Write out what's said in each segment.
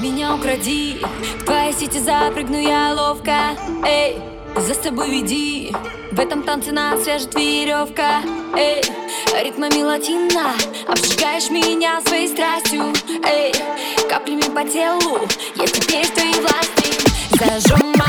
Меня укради, в твоей сети запрыгну я ловко. Эй, за собой веди, в этом танце нас свяжет веревка. Эй, ритмами латина, обжигаешь меня своей страстью. Эй, каплями по телу, я теперь в твоей власти Зажжем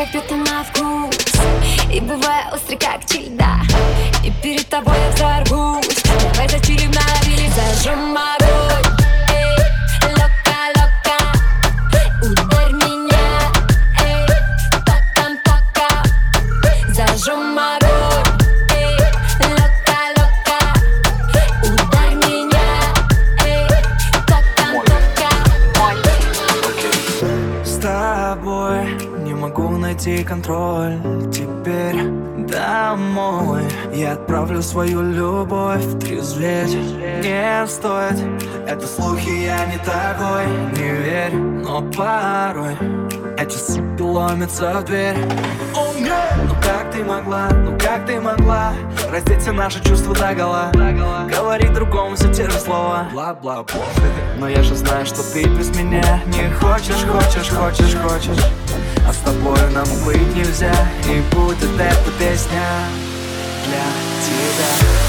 как это на вкус. И бывая острый, как чили. свою любовь. Трезветь Не стоит, это слухи, я не такой Не верь, но порой Эти суки ломятся в дверь. Oh, yeah. Ну как ты могла, ну как ты могла Раздеть все наши чувства до гола? Говорить другому все те же слова. Бла-бла-бла. Но я же знаю, что ты без меня Не хочешь, хочешь, хочешь, хочешь. А с тобой нам быть нельзя И будет эта песня для тебя.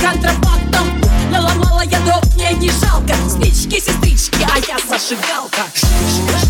контрабандом. Наломала я дров, мне не жалко. Спички, сестрички, а я зажигалка. Шишка,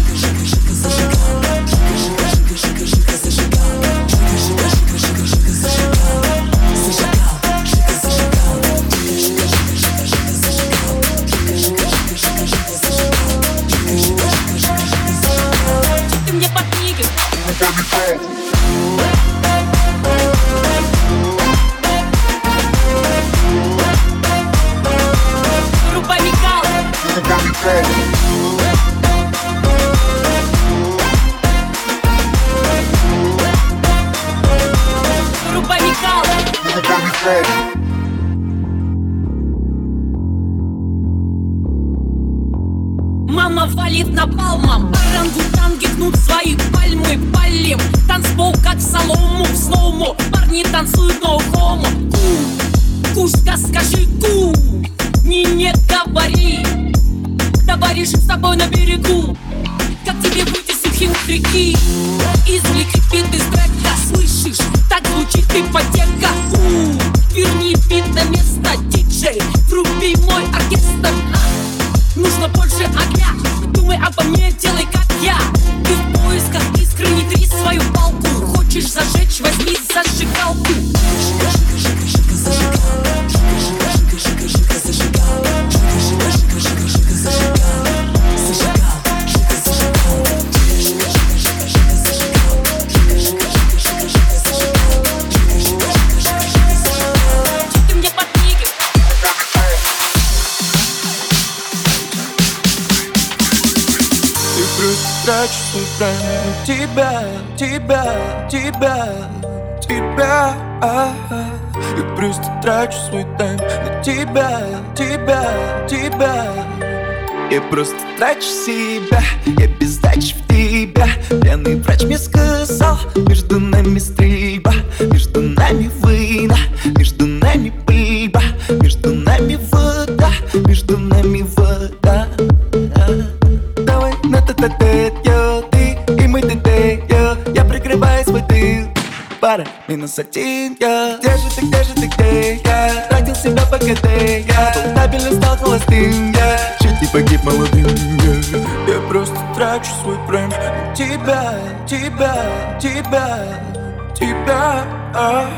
сатин я Где же ты, где же ты, где я? Тратил себя по КД я Был стабильным, стал холостым я Чуть не погиб молодым я Я просто трачу свой прайм Тебя, тебя, тебя, тебя а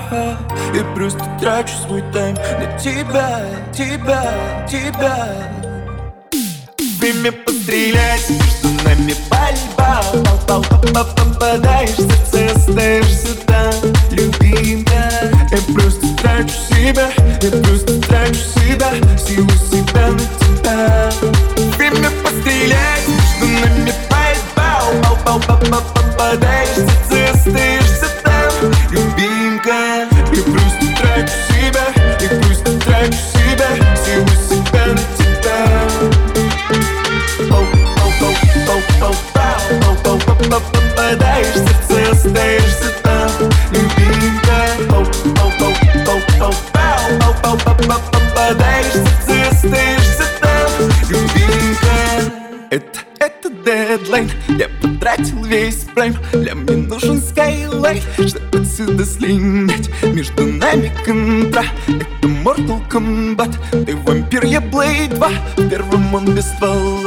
Я просто трачу свой тайм На тебя, тебя, тебя. Время пострелять, между нами пальба. Попадаешь в сердце, остаешься любимка Я просто трачу себя, я просто трачу себя если нет Между нами контракт Это Mortal Kombat. Ты вампир, я Play 2 В первом он без ствола.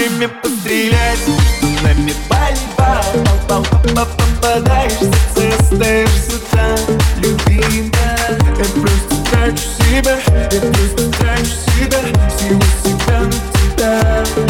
любыми пострелять. Между нами борьба пал -пал Попадаешься, ты остаешься там. Любимая Я просто трачу себя Я просто трачу себя Всего себя на тебя.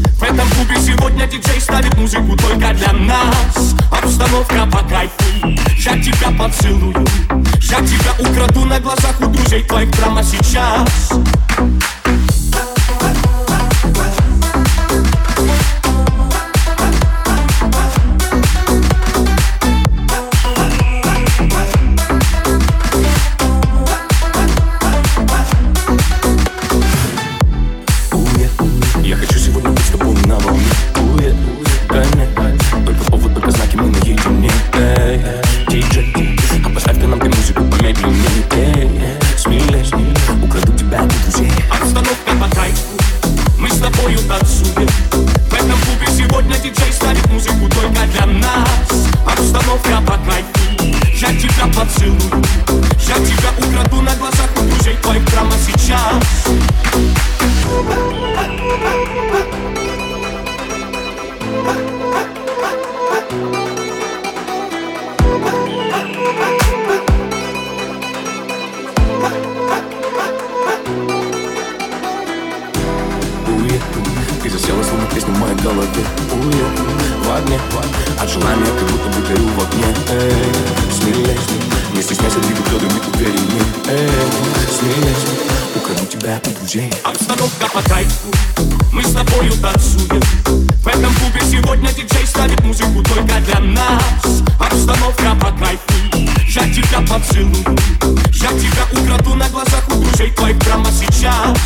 В этом клубе сегодня диджей ставит музыку только для нас. Обстановка по кайфу. Я тебя поцелую. Я тебя украду на глазах у друзей твоих прямо сейчас. Стреляйся, не стесняйся двигать ледом и уверенный Эй, смеясь, украду тебя у друзей Обстановка по кайфу, мы с тобою танцуем. В этом клубе сегодня диджей ставит музыку только для нас. Обстановка по кайфу, я тебя поцелую. Я тебя украду на глазах у друзей твоих прямо сейчас.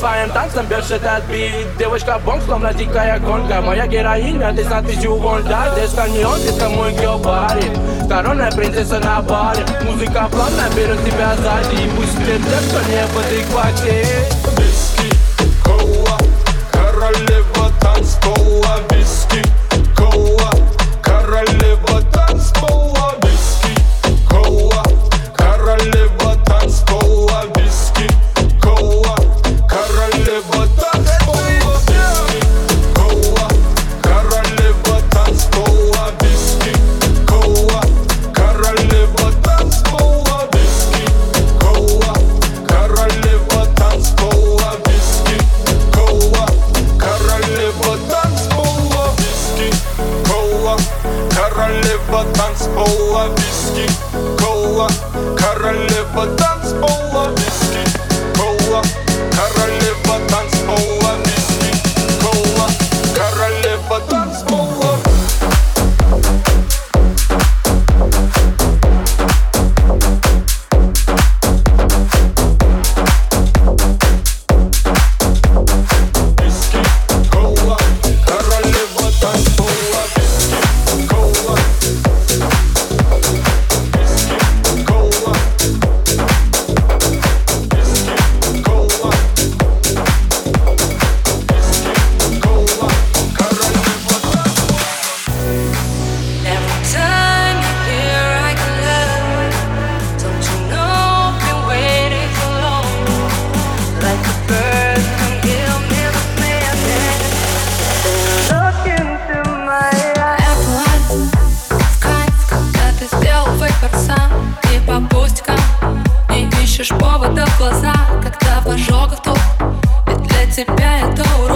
Fajnym taksem bierze ten beat. Dyłyszka bąksą, ladzika jak konka Moja героиня, ty sam tyś uwolda Gdzieś tam nie odzyska mój geobary Коронная принцесса на баре Музыка плавная берет тебя сзади И пусть ты тем, кто не в этой квартире ожогов топ Ведь для тебя это урок.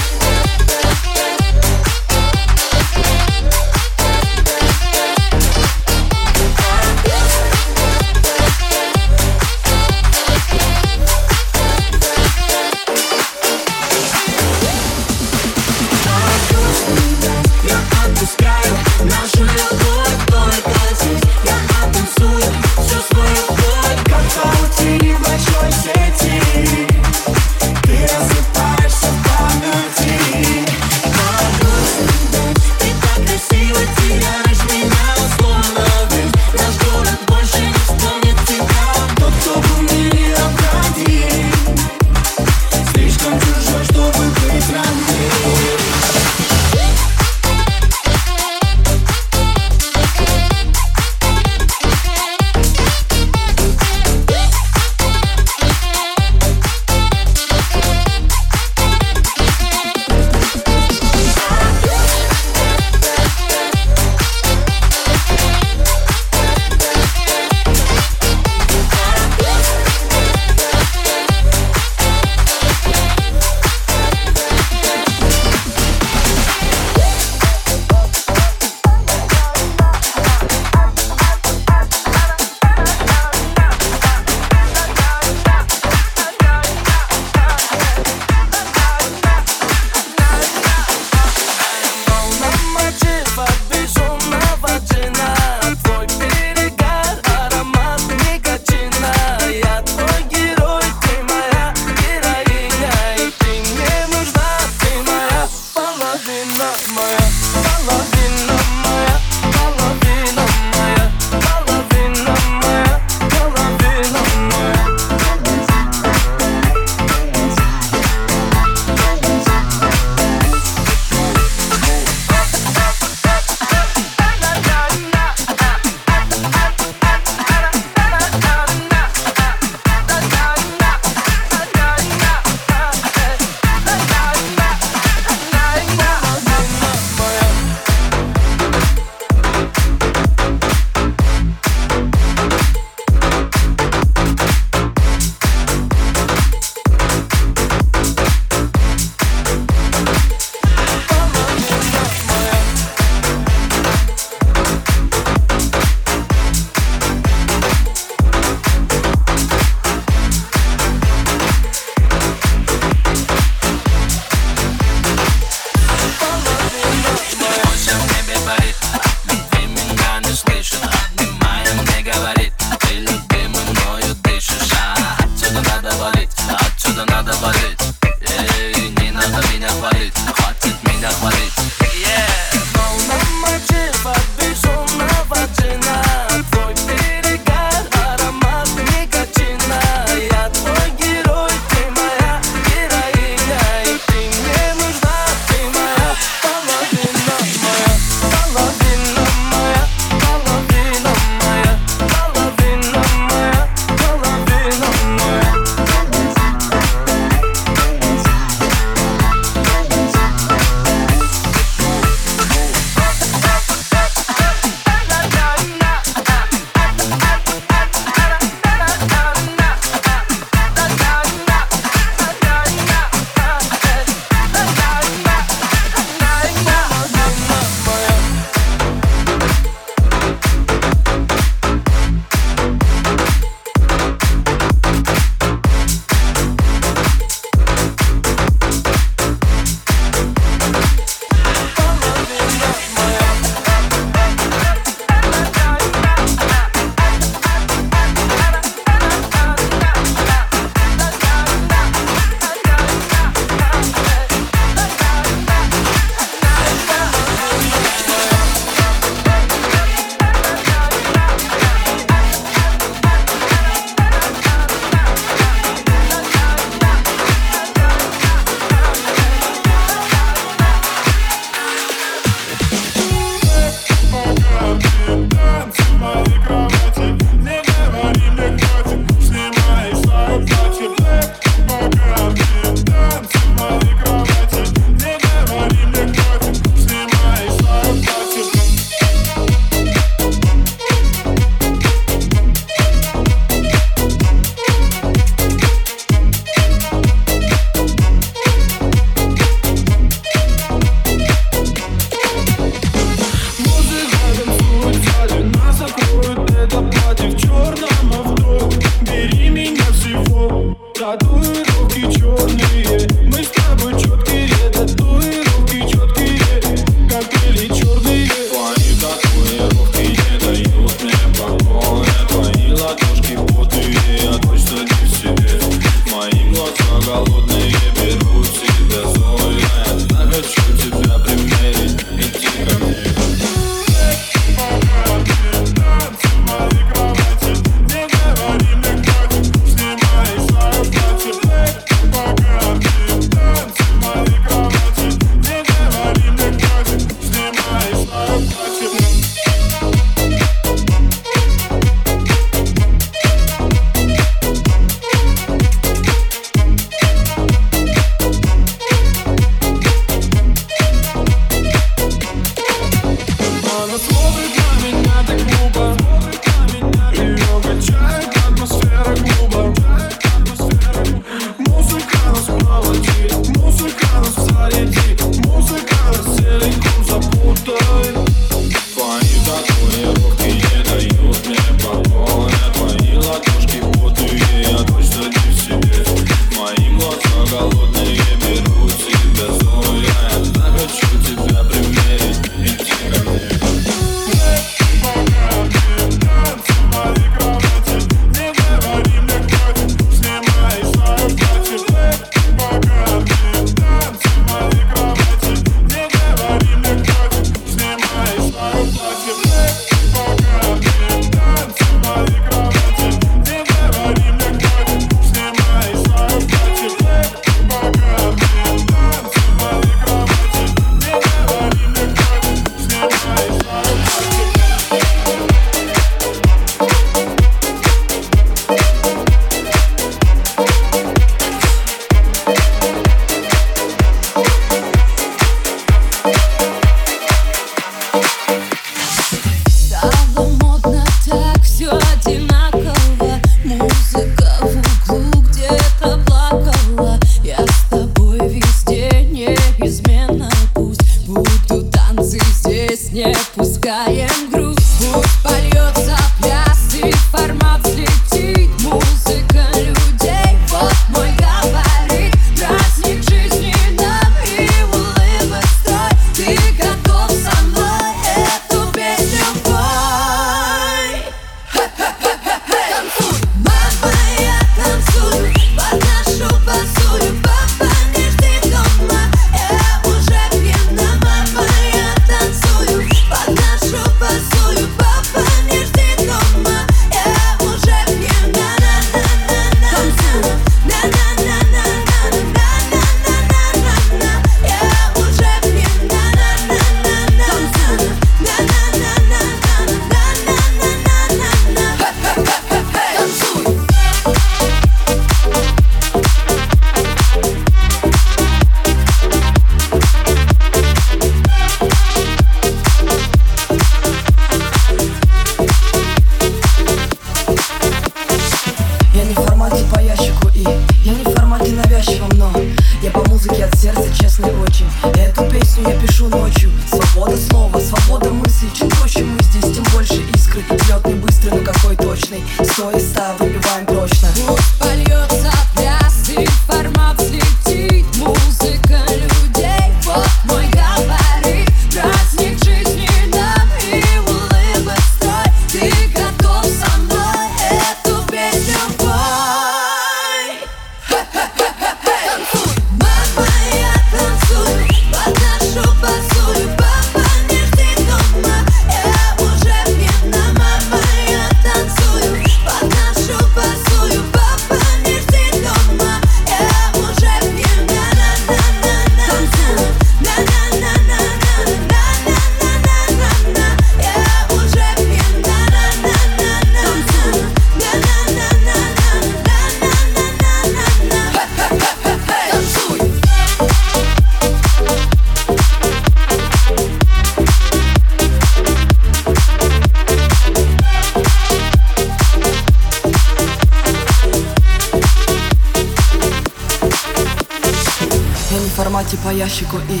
Ящику и.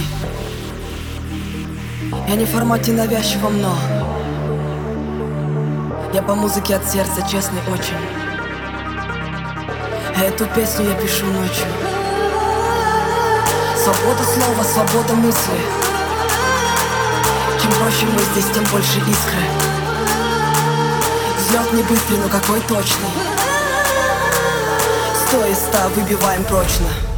Я не в формате навязчивом, но Я по музыке от сердца, честный очень. Эту песню я пишу ночью. Свобода слова, свобода мысли. Чем проще мы здесь, тем больше искры. Взлет не быстрый, но какой точный. Сто из ста выбиваем прочно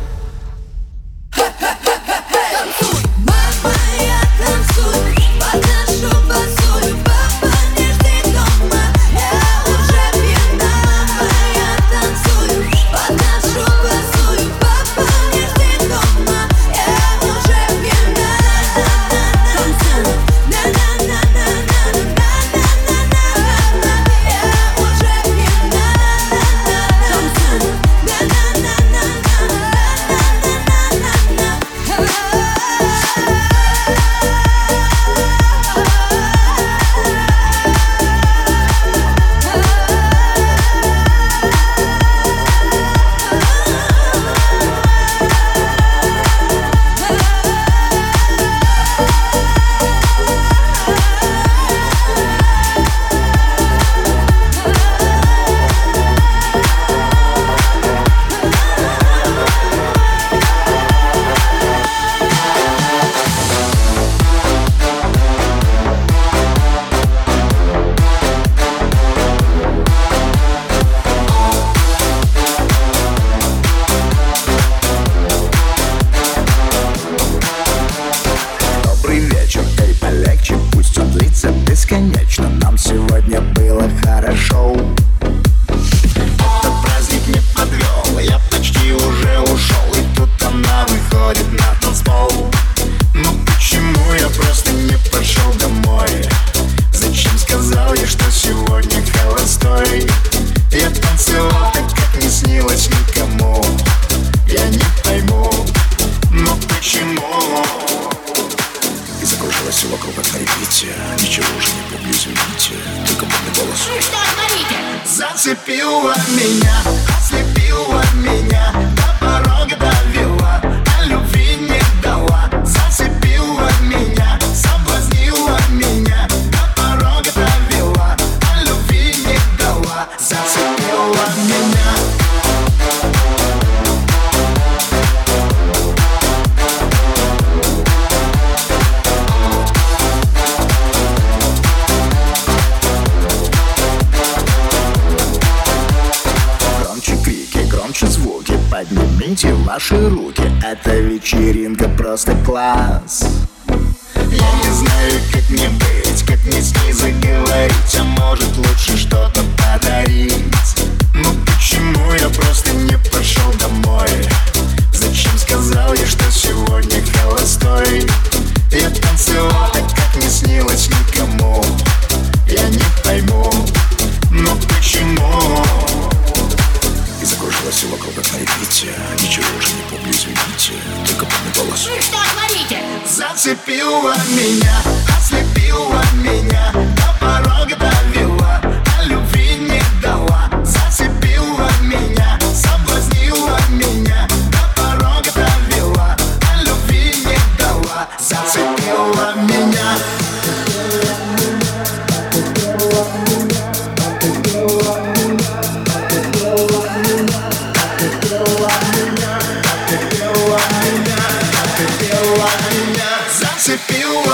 it feel right?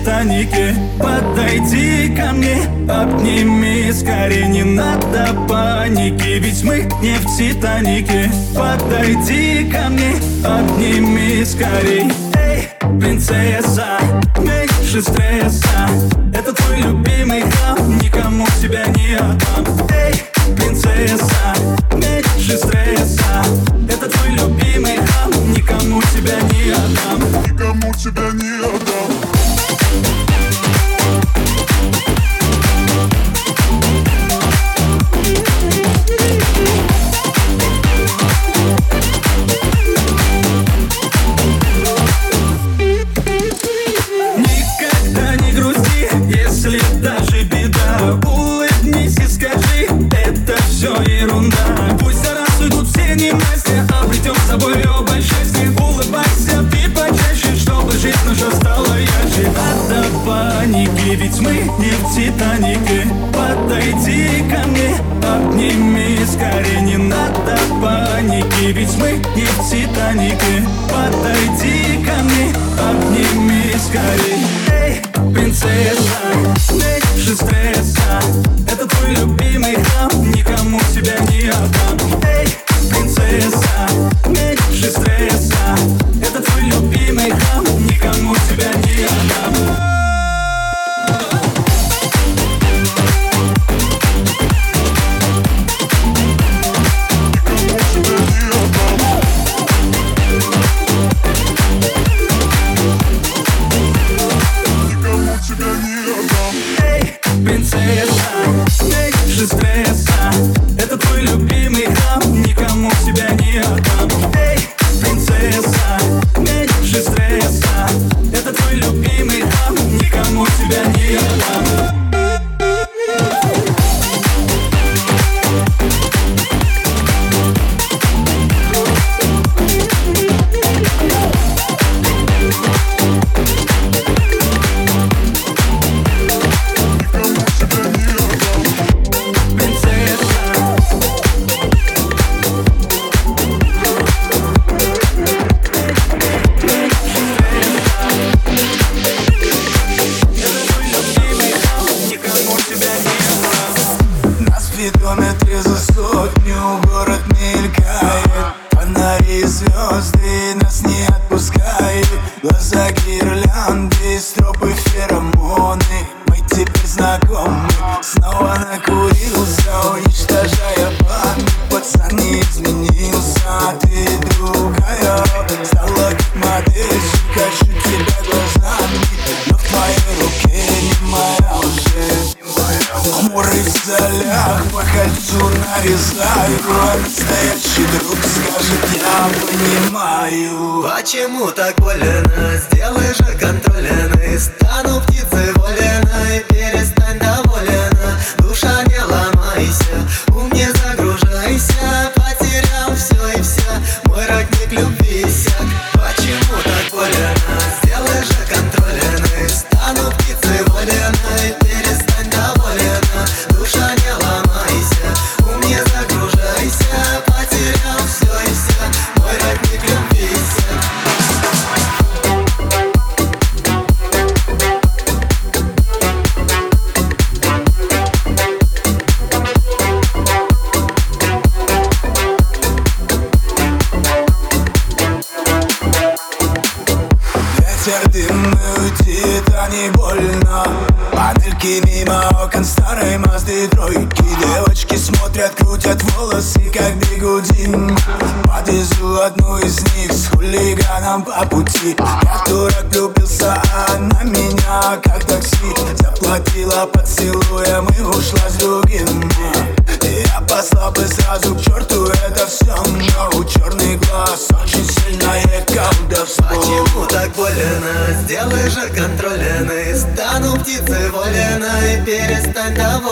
Титанике. Подойди ко мне, обними скорее Не надо паники, ведь мы не в Титанике. Подойди ко мне, обними скорей Эй, принцесса скорей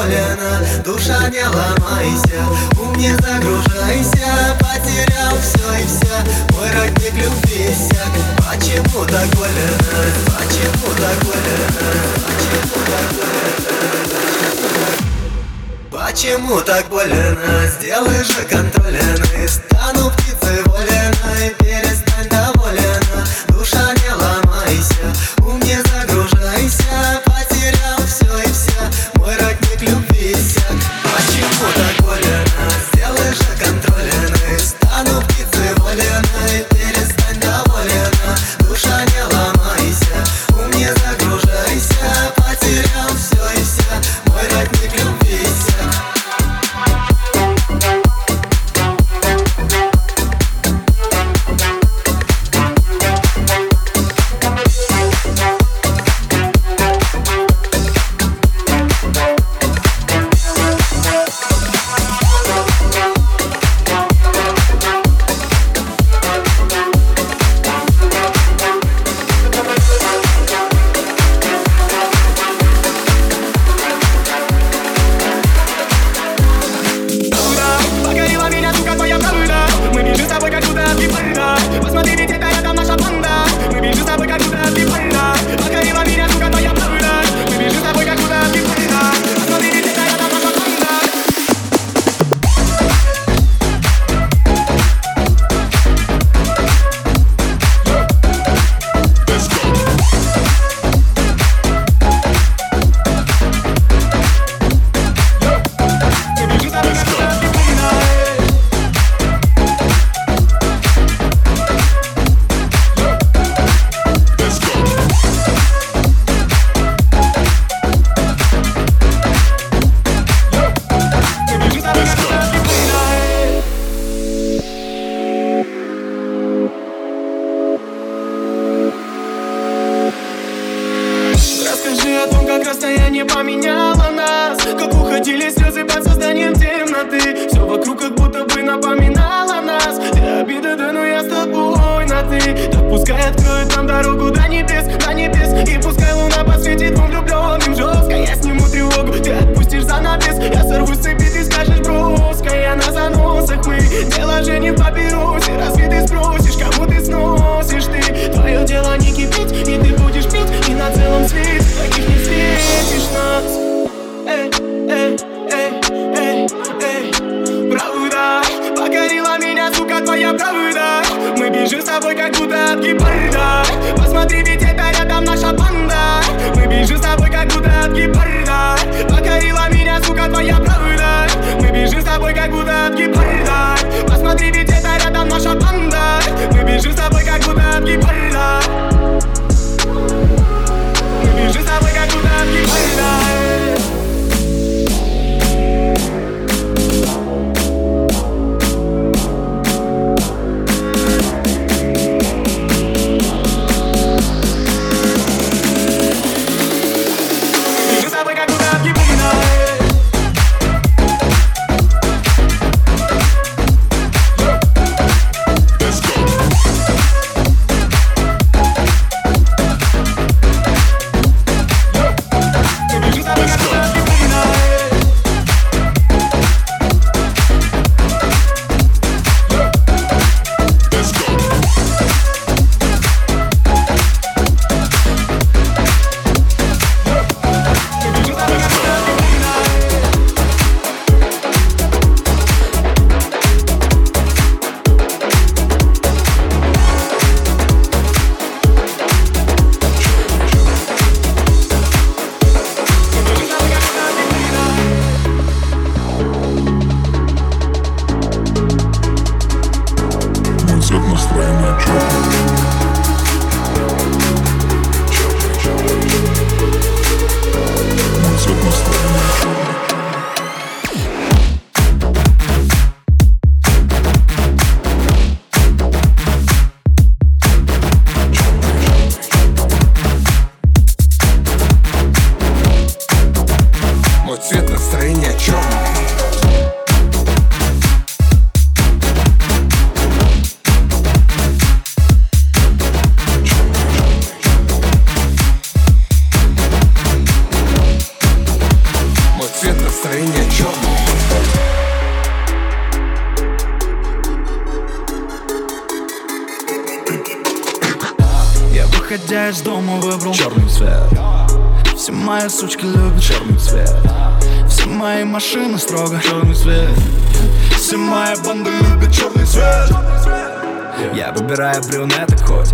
колена Душа не ломайся, ум не загружайся Потерял все и вся, мой родник любви иссяк Почему так больно, почему так больно, почему так больно Почему так больно, сделай же контрольный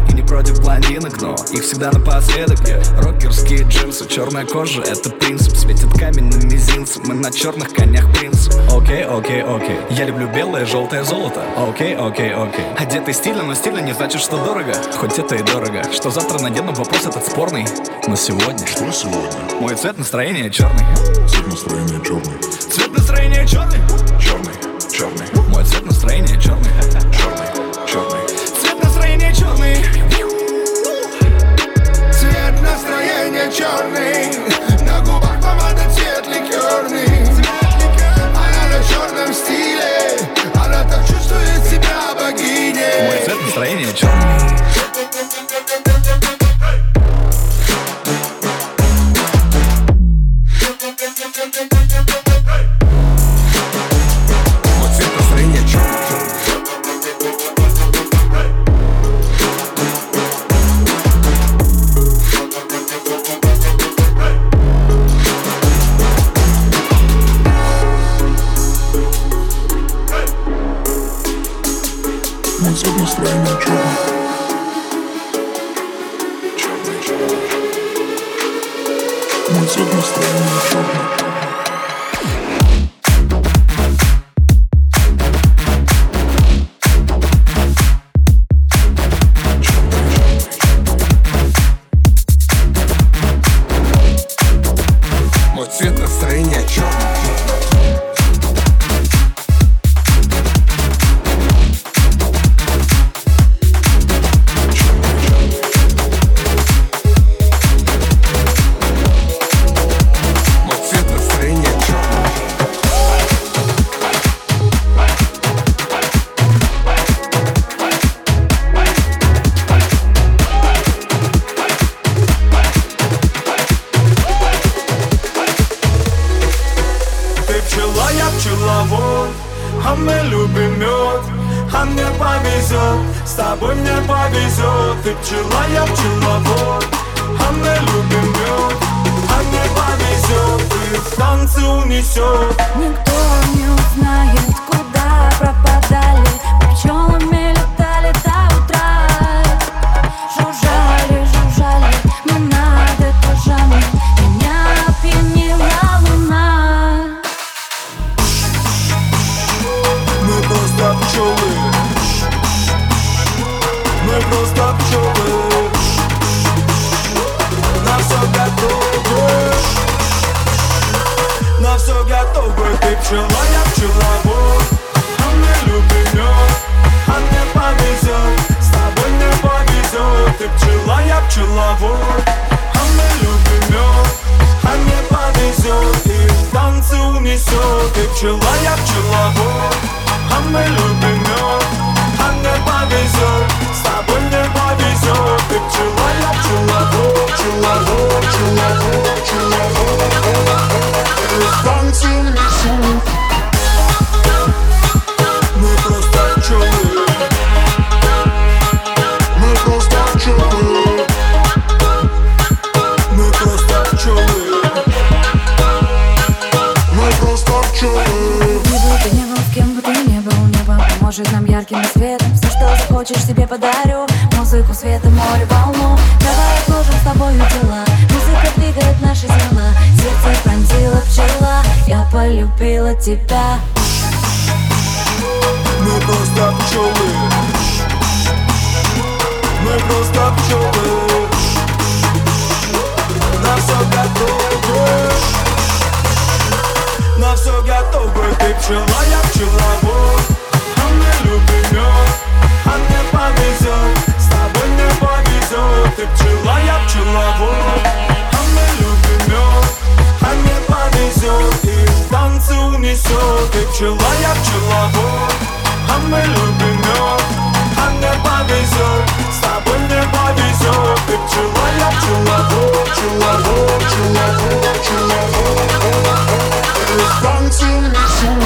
и не против блондинок, но их всегда напоследок. Рокерские джинсы, черная кожа, это принцип. Светит камень на мизинце, мы на черных конях принц Окей, окей, окей, я люблю белое, желтое золото. Окей, окей, окей. Одетый стильно, но стильно не значит, что дорого. Хоть это и дорого. Что завтра надену, вопрос этот спорный. Но сегодня Что сегодня? Мой цвет настроения черный. Цвет настроения черный. Цвет настроения черный. Черный, черный. Мой цвет настроения Черный, черный черный. На губах помада цвет ликерный. Она на черном стиле. Она так чувствует себя богиней. Мой цвет настроения черный Черный, черный Мой цвет настроения черный А мне повезет. С тобой мне повезет. Ты пчела, я пчеловод. А мы любим мед. А мне повезет. Ты в танце унесет. Никто не узнает, куда пропадали Мы все готовы На все готовы Ты пчела, я пчеловод. А мы любим мед А мне повезет С тобой мне повезет Ты пчела, я пчеловод. А мы любим мед А мне повезет И в танце унесет Ты пчела, я пчеловод. А мы любим мед А мне повезет С тобой мне повезет Поможет нам ярким светом. Все, что захочешь, себе подарю Музыку, света, море, волну. Давай отложим с тобою дела Музыка двигает наши тела. Сердце пронзила пчела. Я полюбила тебя. Мы просто пчелы. Мы просто пчелы. На все готовы. На все готовы. Ты пчела, я пчеловод. А мы любим мед повезет Ты пчела, я пчеловод. А мы любим мед А мне повезет И в танце унесет Ты пчела, я пчеловод. А мы любим мед А мне повезет С тобой мне повезет Ты пчела, я пчеловод Пчеловод, пчеловод, пчеловод. И в танце унесет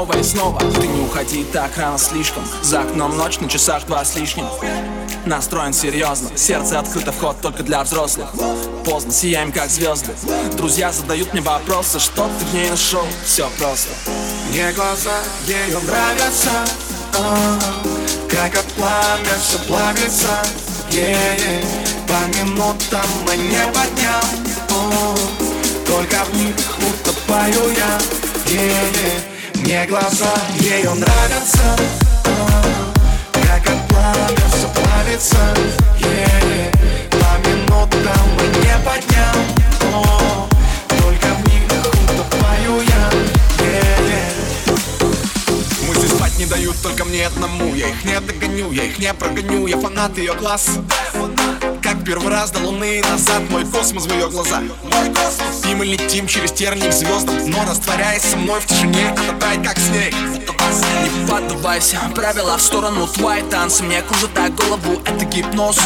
снова и снова. Ты не уходи так рано слишком. За окном ночь на часах два с лишним. Настроен серьезно, сердце открыто, вход только для взрослых. Поздно, сияем как звезды. Друзья задают мне вопросы, что ты в ней нашел? Все просто. Мне глаза ее нравятся а, Как от пламя все плавится. По минутам мы не поднял. Только в них утопаю я. Е-е. Мне глаза ее нравятся Как от пламя все плавится. Е-е. По минутам мы не поднял. О, Только в них утопаю я. Е-е. Мысли спать не дают только мне одному. Я их не догоню, я их не прогоню. Я фанат ее глаз Как первый раз до луны назад Мой космос в ее глазах. И мы летим через тернии к звездам Но растворяясь со мной в тишине Она тает как снег. Не поддавайся, правила в сторону Твои танцы мне кружат так голову Это гипноз.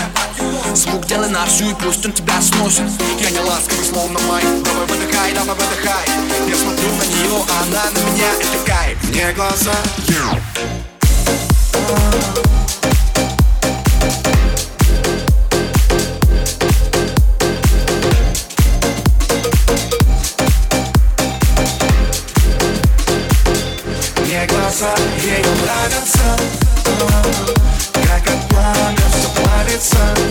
Звук делай на всю и пусть он тебя сносит. Я не ласковый, словно май Давай выдыхай, давай выдыхай. Я смотрю на нее, а она на меня Это кайф. Мне глаза. Мне глаза ее нравятся а, Как от пламя все плавится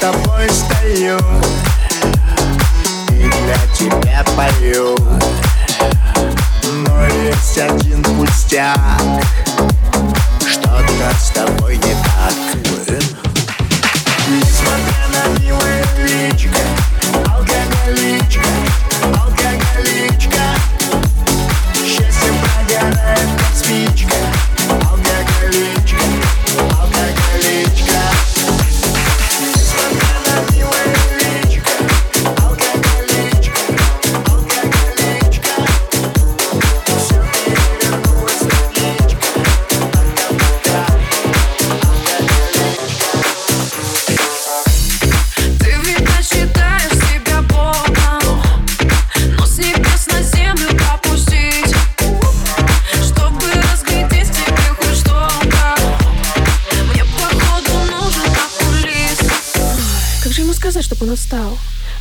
тобой стою И для тебя пою. Но есть один пустяк Что-то с тобой не так. Несмотря на милое личико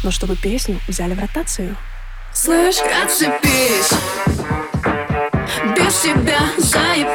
но чтобы песню взяли в ротацию. Слышь, отцепись, без тебя заеб